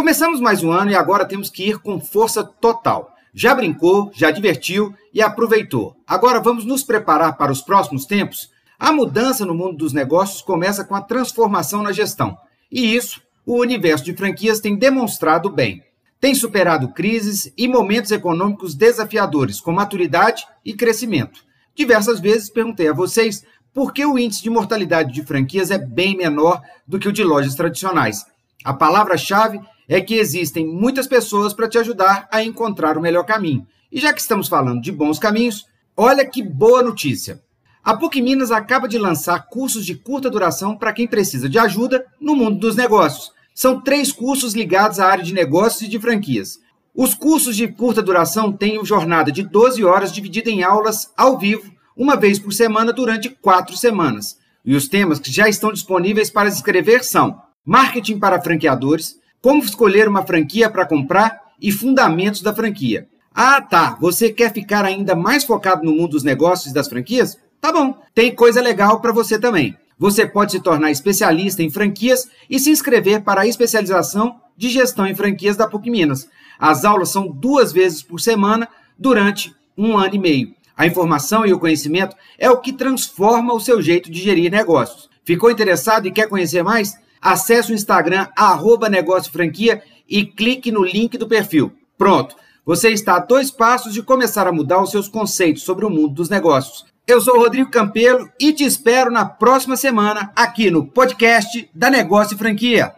Começamos mais um ano e agora temos que ir com força total. Já brincou, já divertiu e aproveitou. Agora vamos nos preparar para os próximos tempos? A mudança no mundo dos negócios começa com a transformação na gestão. E isso o universo de franquias tem demonstrado bem. Tem superado crises e momentos econômicos desafiadores, com maturidade e crescimento. Diversas vezes perguntei a vocês por que o índice de mortalidade de franquias é bem menor do que o de lojas tradicionais. A palavra-chave é que existem muitas pessoas para te ajudar a encontrar o melhor caminho. E já que estamos falando de bons caminhos, olha que boa notícia! A PUC Minas acaba de lançar cursos de curta duração para quem precisa de ajuda no mundo dos negócios. São três cursos ligados à área de negócios e de franquias. Os cursos de curta duração têm jornada de 12 horas dividida em aulas ao vivo, uma vez por semana durante quatro semanas. E os temas que já estão disponíveis para escrever são marketing para franqueadores, como escolher uma franquia para comprar e fundamentos da franquia. Ah, tá. Você quer ficar ainda mais focado no mundo dos negócios e das franquias? Tá bom. Tem coisa legal para você também. Você pode se tornar especialista em franquias e se inscrever para a especialização de gestão em franquias da PUC Minas. As aulas são duas vezes por semana durante um ano e meio. A informação e o conhecimento é o que transforma o seu jeito de gerir negócios. Ficou interessado e quer conhecer mais? Acesse o Instagram, arroba Negócio Franquia e clique no link do perfil. Pronto, você está a dois passos de começar a mudar os seus conceitos sobre o mundo dos negócios. Eu sou Rodrigo Campelo e te espero na próxima semana aqui no podcast da Negócio Franquia.